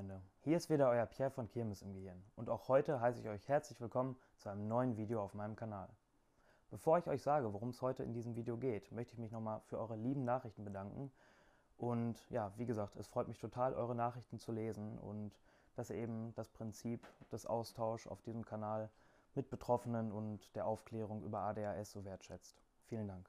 Freunde, hier ist wieder euer Pierre von Kirmes im Gehirn und auch heute heiße ich euch herzlich willkommen zu einem neuen Video auf meinem Kanal. Bevor ich euch sage, worum es heute in diesem Video geht, möchte ich mich nochmal für eure lieben Nachrichten bedanken und ja, wie gesagt, es freut mich total, eure Nachrichten zu lesen und dass ihr eben das Prinzip des Austauschs auf diesem Kanal mit Betroffenen und der Aufklärung über ADHS so wertschätzt. Vielen Dank.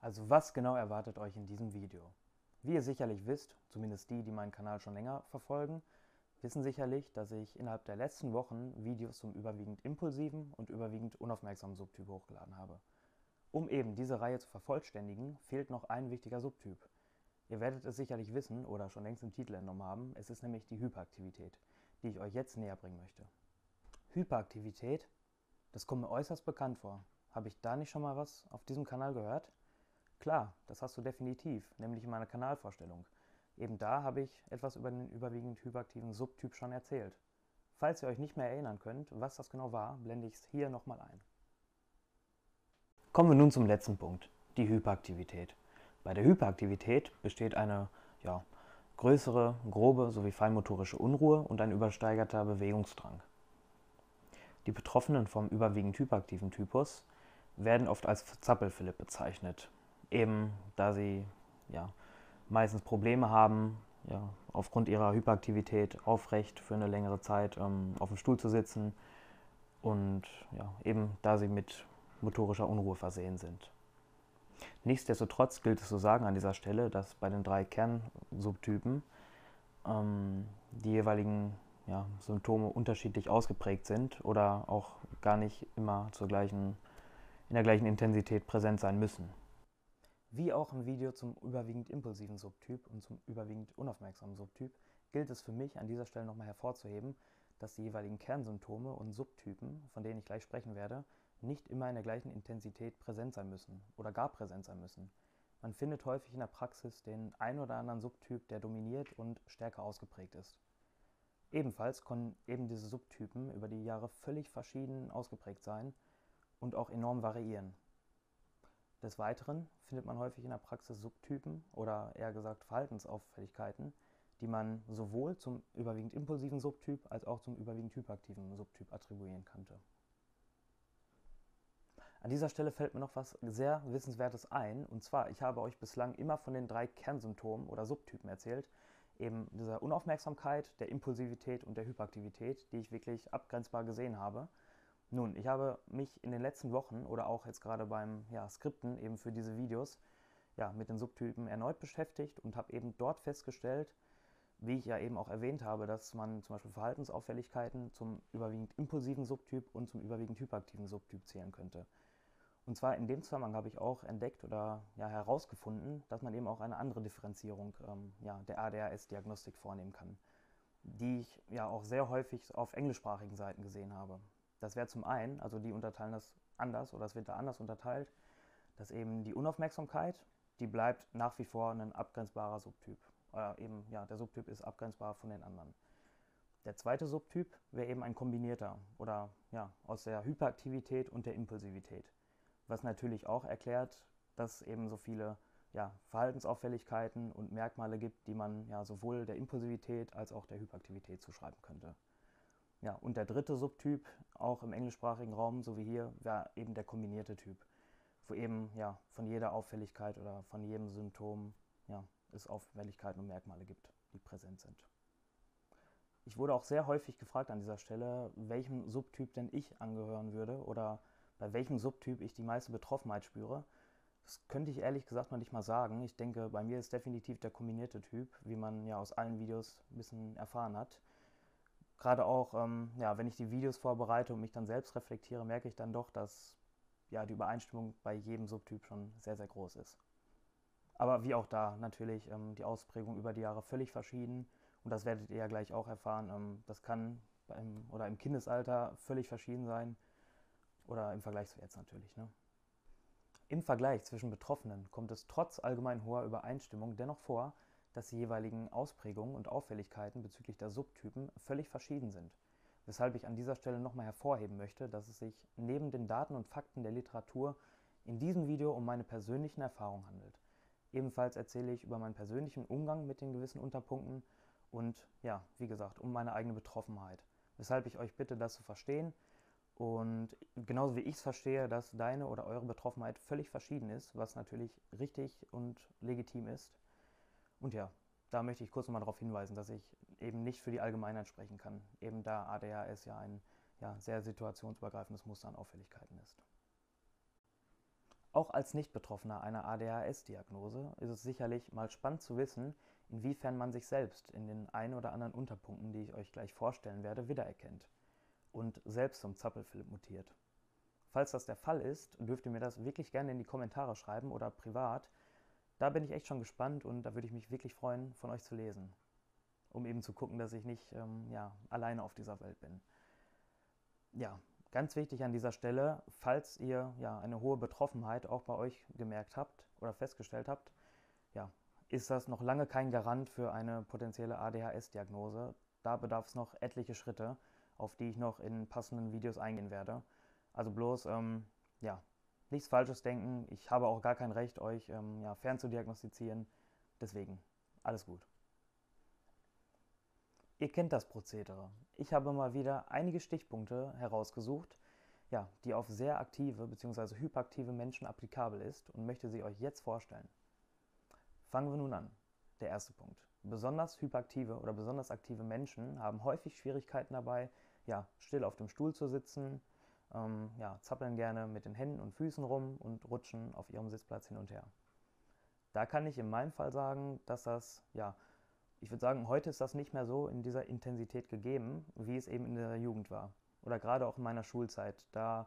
Also was genau erwartet euch in diesem Video? Wie ihr sicherlich wisst, zumindest die, die meinen Kanal schon länger verfolgen, wissen sicherlich, dass ich innerhalb der letzten Wochen Videos zum überwiegend impulsiven und überwiegend unaufmerksamen Subtyp hochgeladen habe. Um eben diese Reihe zu vervollständigen, fehlt noch ein wichtiger Subtyp. Ihr werdet es sicherlich wissen oder schon längst im Titel entnommen haben, es ist nämlich die Hyperaktivität, die ich euch jetzt näher bringen möchte. Hyperaktivität, das kommt mir äußerst bekannt vor. Habe ich da nicht schon mal was auf diesem Kanal gehört? Klar, das hast du definitiv, nämlich in meiner Kanalvorstellung. Eben da habe ich etwas über den überwiegend hyperaktiven Subtyp schon erzählt. Falls ihr euch nicht mehr erinnern könnt, was das genau war, blende ich es hier nochmal ein. Kommen wir nun zum letzten Punkt, die Hyperaktivität. Bei der Hyperaktivität besteht eine ja, größere, grobe sowie feinmotorische Unruhe und ein übersteigerter Bewegungsdrang. Die Betroffenen vom überwiegend hyperaktiven Typus werden oft als Zappelphilipp bezeichnet, eben da sie ja, meistens Probleme haben, ja, aufgrund ihrer Hyperaktivität aufrecht für eine längere Zeit ähm, auf dem Stuhl zu sitzen und ja, eben da sie mit motorischer Unruhe versehen sind. Nichtsdestotrotz gilt es zu sagen an dieser Stelle, dass bei den drei Kernsubtypen ähm, die jeweiligen ja, Symptome unterschiedlich ausgeprägt sind oder auch gar nicht immer zur gleichen, in der gleichen Intensität präsent sein müssen. Wie auch im Video zum überwiegend impulsiven Subtyp und zum überwiegend unaufmerksamen Subtyp gilt es für mich an dieser Stelle nochmal hervorzuheben, dass die jeweiligen Kernsymptome und Subtypen, von denen ich gleich sprechen werde, nicht immer in der gleichen Intensität präsent sein müssen oder gar präsent sein müssen. Man findet häufig in der Praxis den ein oder anderen Subtyp, der dominiert und stärker ausgeprägt ist. Ebenfalls können eben diese Subtypen über die Jahre völlig verschieden ausgeprägt sein und auch enorm variieren. Des Weiteren findet man häufig in der Praxis Subtypen oder eher gesagt Verhaltensauffälligkeiten, die man sowohl zum überwiegend impulsiven Subtyp als auch zum überwiegend hyperaktiven Subtyp attribuieren könnte. An dieser Stelle fällt mir noch was sehr Wissenswertes ein, und zwar, ich habe euch bislang immer von den drei Kernsymptomen oder Subtypen erzählt, eben dieser Unaufmerksamkeit, der Impulsivität und der Hyperaktivität, die ich wirklich abgrenzbar gesehen habe. Nun, ich habe mich in den letzten Wochen oder auch jetzt gerade beim ja, Skripten eben für diese Videos ja, mit den Subtypen erneut beschäftigt und habe eben dort festgestellt, wie ich ja eben auch erwähnt habe, dass man zum Beispiel Verhaltensauffälligkeiten zum überwiegend impulsiven Subtyp und zum überwiegend hyperaktiven Subtyp zählen könnte. Und zwar in dem Zusammenhang habe ich auch entdeckt oder ja, herausgefunden, dass man eben auch eine andere Differenzierung ähm, ja, der ADHS-Diagnostik vornehmen kann, die ich ja auch sehr häufig auf englischsprachigen Seiten gesehen habe. Das wäre zum einen, also die unterteilen das anders oder es wird da anders unterteilt, dass eben die Unaufmerksamkeit, die bleibt nach wie vor ein abgrenzbarer Subtyp. Oder eben, ja, der Subtyp ist abgrenzbar von den anderen. Der zweite Subtyp wäre eben ein kombinierter oder ja, aus der Hyperaktivität und der Impulsivität. Was natürlich auch erklärt, dass eben so viele ja, Verhaltensauffälligkeiten und Merkmale gibt, die man ja sowohl der Impulsivität als auch der Hyperaktivität zuschreiben könnte. Ja, und der dritte Subtyp, auch im englischsprachigen Raum, so wie hier, wäre eben der kombinierte Typ, wo eben ja, von jeder Auffälligkeit oder von jedem Symptom ja, es Auffälligkeiten und Merkmale gibt, die präsent sind. Ich wurde auch sehr häufig gefragt an dieser Stelle, welchem Subtyp denn ich angehören würde oder bei welchem Subtyp ich die meiste Betroffenheit spüre. Das könnte ich ehrlich gesagt noch nicht mal sagen. Ich denke, bei mir ist definitiv der kombinierte Typ, wie man ja aus allen Videos ein bisschen erfahren hat gerade auch, ähm, ja, wenn ich die Videos vorbereite und mich dann selbst reflektiere, merke ich dann doch, dass ja, die Übereinstimmung bei jedem Subtyp schon sehr, sehr groß ist. Aber wie auch da natürlich ähm, die Ausprägung über die Jahre völlig verschieden und das werdet ihr ja gleich auch erfahren. Ähm, das kann beim, oder im Kindesalter völlig verschieden sein oder im Vergleich zu jetzt natürlich. Ne? Im Vergleich zwischen Betroffenen kommt es trotz allgemein hoher Übereinstimmung dennoch vor, dass die jeweiligen Ausprägungen und Auffälligkeiten bezüglich der Subtypen völlig verschieden sind, weshalb ich an dieser Stelle nochmal hervorheben möchte, dass es sich neben den Daten und Fakten der Literatur in diesem Video um meine persönlichen Erfahrungen handelt. Ebenfalls erzähle ich über meinen persönlichen Umgang mit den gewissen Unterpunkten und ja, wie gesagt, um meine eigene Betroffenheit. Weshalb ich euch bitte, das zu verstehen und genauso wie ich es verstehe, dass deine oder eure Betroffenheit völlig verschieden ist, was natürlich richtig und legitim ist. Und ja, da möchte ich kurz nochmal darauf hinweisen, dass ich eben nicht für die Allgemeinheit sprechen kann, eben da ADHS ja ein ja, sehr situationsübergreifendes Muster an Auffälligkeiten ist. Auch als Nicht-Betroffener einer ADHS-Diagnose ist es sicherlich mal spannend zu wissen, inwiefern man sich selbst in den ein oder anderen Unterpunkten, die ich euch gleich vorstellen werde, wiedererkennt und selbst zum Zappelphilipp mutiert. Falls das der Fall ist, dürft ihr mir das wirklich gerne in die Kommentare schreiben oder privat. Da bin ich echt schon gespannt und da würde ich mich wirklich freuen, von euch zu lesen, um eben zu gucken, dass ich nicht ähm, ja, alleine auf dieser Welt bin. Ja, Ganz wichtig an dieser Stelle, falls ihr ja eine hohe Betroffenheit auch bei euch gemerkt habt oder festgestellt habt, ja, ist das noch lange kein Garant für eine potenzielle ADHS-Diagnose. Da bedarf es noch etliche Schritte, auf die ich noch in passenden Videos eingehen werde. Also bloß, ähm, ja, nichts Falsches denken. Ich habe auch gar kein Recht, euch ähm, ja, fernzudiagnostizieren. Deswegen, alles gut. Ihr kennt das Prozedere. Ich habe mal wieder einige Stichpunkte herausgesucht, ja, die auf sehr aktive bzw. hyperaktive Menschen applikabel ist und möchte sie euch jetzt vorstellen. Fangen wir nun an. Der erste Punkt. Besonders hyperaktive oder besonders aktive Menschen haben häufig Schwierigkeiten dabei, ja, still auf dem Stuhl zu sitzen, ähm, ja, zappeln gerne mit den Händen und Füßen rum und rutschen auf ihrem Sitzplatz hin und her. Da kann ich in meinem Fall sagen, dass das ja ich würde sagen, heute ist das nicht mehr so in dieser Intensität gegeben, wie es eben in der Jugend war. Oder gerade auch in meiner Schulzeit. Da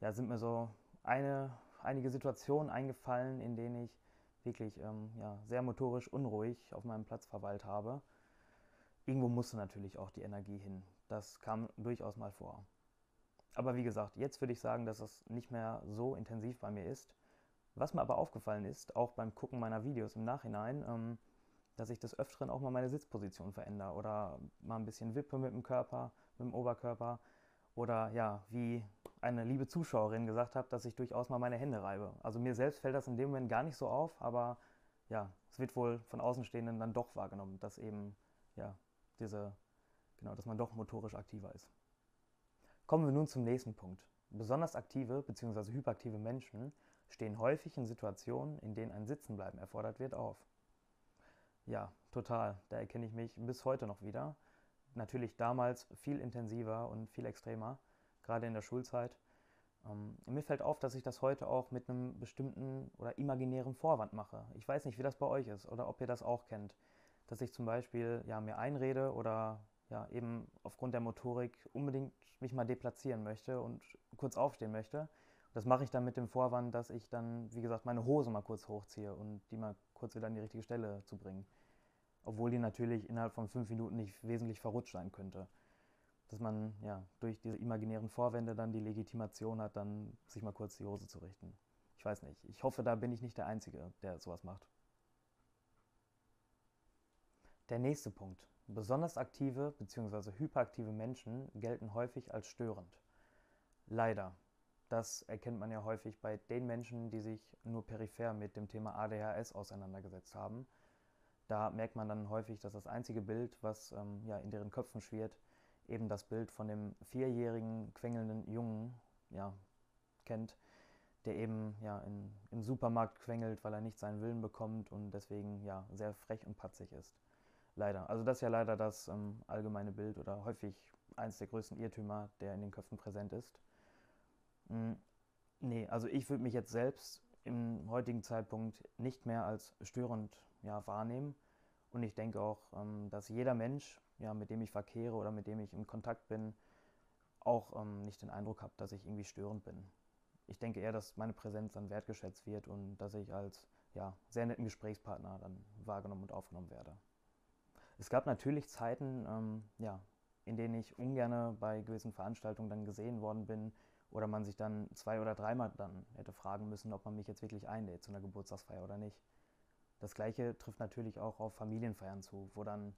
ja, sind mir so eine, einige Situationen eingefallen, in denen ich wirklich ähm, ja, sehr motorisch unruhig auf meinem Platz verweilt habe. Irgendwo musste natürlich auch die Energie hin. Das kam durchaus mal vor. Aber wie gesagt, jetzt würde ich sagen, dass es nicht mehr so intensiv bei mir ist. Was mir aber aufgefallen ist, auch beim Gucken meiner Videos im Nachhinein, ähm, dass ich des Öfteren auch mal meine Sitzposition verändere oder mal ein bisschen wippe mit dem Körper, mit dem Oberkörper. Oder ja, wie eine liebe Zuschauerin gesagt hat, dass ich durchaus mal meine Hände reibe. Also mir selbst fällt das in dem Moment gar nicht so auf, aber ja, es wird wohl von Außenstehenden dann doch wahrgenommen, dass eben, ja, diese, genau, dass man doch motorisch aktiver ist. Kommen wir nun zum nächsten Punkt. Besonders aktive bzw. hyperaktive Menschen stehen häufig in Situationen, in denen ein Sitzenbleiben erfordert wird, auf. Ja, total. Da erkenne ich mich bis heute noch wieder. Natürlich damals viel intensiver und viel extremer, gerade in der Schulzeit. Ähm, mir fällt auf, dass ich das heute auch mit einem bestimmten oder imaginären Vorwand mache. Ich weiß nicht, wie das bei euch ist oder ob ihr das auch kennt. Dass ich zum Beispiel ja, mir einrede oder ja, eben aufgrund der Motorik unbedingt mich mal deplatzieren möchte und kurz aufstehen möchte. Das mache ich dann mit dem Vorwand, dass ich dann, wie gesagt, meine Hose mal kurz hochziehe und die mal kurz wieder an die richtige Stelle zu bringen. Obwohl die natürlich innerhalb von fünf Minuten nicht wesentlich verrutscht sein könnte. Dass man ja durch diese imaginären Vorwände dann die Legitimation hat, dann sich mal kurz die Hose zu richten. Ich weiß nicht. Ich hoffe, da bin ich nicht der Einzige, der sowas macht. Der nächste Punkt. Besonders aktive bzw. hyperaktive Menschen gelten häufig als störend. Leider. Das erkennt man ja häufig bei den Menschen, die sich nur peripher mit dem Thema ADHS auseinandergesetzt haben. Da merkt man dann häufig, dass das einzige Bild, was ähm, ja, in deren Köpfen schwirrt, eben das Bild von dem vierjährigen, quengelnden Jungen ja, kennt, der eben ja, in, im Supermarkt quengelt, weil er nicht seinen Willen bekommt und deswegen ja, sehr frech und patzig ist. Leider. Also das ist ja leider das ähm, allgemeine Bild oder häufig eines der größten Irrtümer, der in den Köpfen präsent ist. Hm, nee, also ich würde mich jetzt selbst im heutigen Zeitpunkt nicht mehr als störend ja, wahrnehmen. Und ich denke auch, ähm, dass jeder Mensch, ja, mit dem ich verkehre oder mit dem ich in Kontakt bin, auch ähm, nicht den Eindruck habe, dass ich irgendwie störend bin. Ich denke eher, dass meine Präsenz dann wertgeschätzt wird und dass ich als ja, sehr netten Gesprächspartner dann wahrgenommen und aufgenommen werde. Es gab natürlich Zeiten, ähm, ja, in denen ich ungern bei gewissen Veranstaltungen dann gesehen worden bin, oder man sich dann zwei oder dreimal dann hätte fragen müssen, ob man mich jetzt wirklich einlädt zu einer Geburtstagsfeier oder nicht. Das gleiche trifft natürlich auch auf Familienfeiern zu, wo dann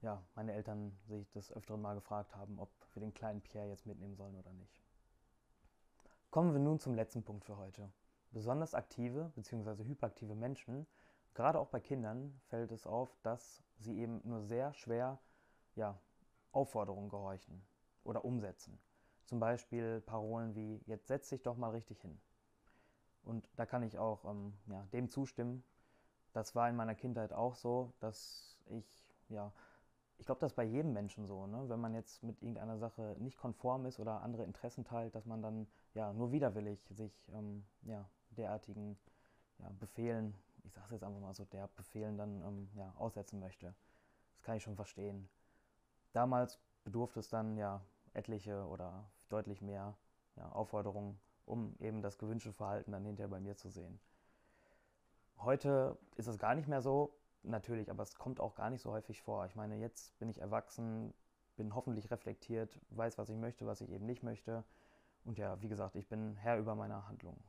ja, meine Eltern sich das öfteren Mal gefragt haben, ob wir den kleinen Pierre jetzt mitnehmen sollen oder nicht. Kommen wir nun zum letzten Punkt für heute. Besonders aktive bzw. hyperaktive Menschen gerade auch bei Kindern fällt es auf, dass sie eben nur sehr schwer ja, Aufforderungen gehorchen oder umsetzen. Zum Beispiel Parolen wie, jetzt setz dich doch mal richtig hin. Und da kann ich auch ähm, ja, dem zustimmen. Das war in meiner Kindheit auch so, dass ich, ja, ich glaube, das ist bei jedem Menschen so, ne? wenn man jetzt mit irgendeiner Sache nicht konform ist oder andere Interessen teilt, dass man dann ja nur widerwillig sich ähm, ja, derartigen ja, Befehlen, ich sage es jetzt einfach mal so, der Befehlen dann ähm, ja, aussetzen möchte. Das kann ich schon verstehen. Damals bedurfte es dann ja etliche oder deutlich mehr ja, Aufforderungen, um eben das gewünschte Verhalten dann hinterher bei mir zu sehen. Heute ist es gar nicht mehr so, natürlich, aber es kommt auch gar nicht so häufig vor. Ich meine, jetzt bin ich erwachsen, bin hoffentlich reflektiert, weiß, was ich möchte, was ich eben nicht möchte. Und ja, wie gesagt, ich bin Herr über meine Handlungen.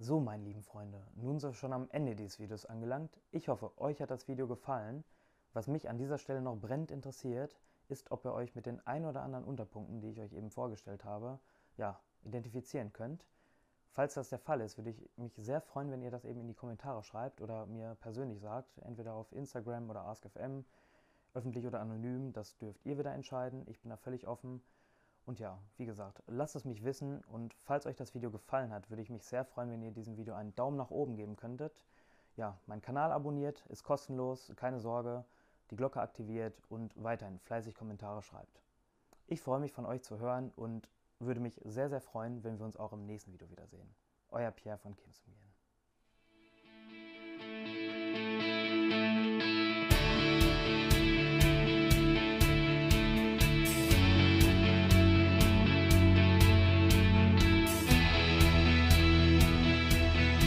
So, meine lieben Freunde, nun sind wir schon am Ende dieses Videos angelangt. Ich hoffe, euch hat das Video gefallen. Was mich an dieser Stelle noch brennend interessiert, ist, ob ihr euch mit den ein oder anderen Unterpunkten, die ich euch eben vorgestellt habe, ja, identifizieren könnt. Falls das der Fall ist, würde ich mich sehr freuen, wenn ihr das eben in die Kommentare schreibt oder mir persönlich sagt, entweder auf Instagram oder AskFM, öffentlich oder anonym, das dürft ihr wieder entscheiden. Ich bin da völlig offen. Und ja, wie gesagt, lasst es mich wissen und falls euch das Video gefallen hat, würde ich mich sehr freuen, wenn ihr diesem Video einen Daumen nach oben geben könntet. Ja, mein Kanal abonniert, ist kostenlos, keine Sorge die Glocke aktiviert und weiterhin fleißig Kommentare schreibt. Ich freue mich von euch zu hören und würde mich sehr, sehr freuen, wenn wir uns auch im nächsten Video wiedersehen. Euer Pierre von Kimsmir.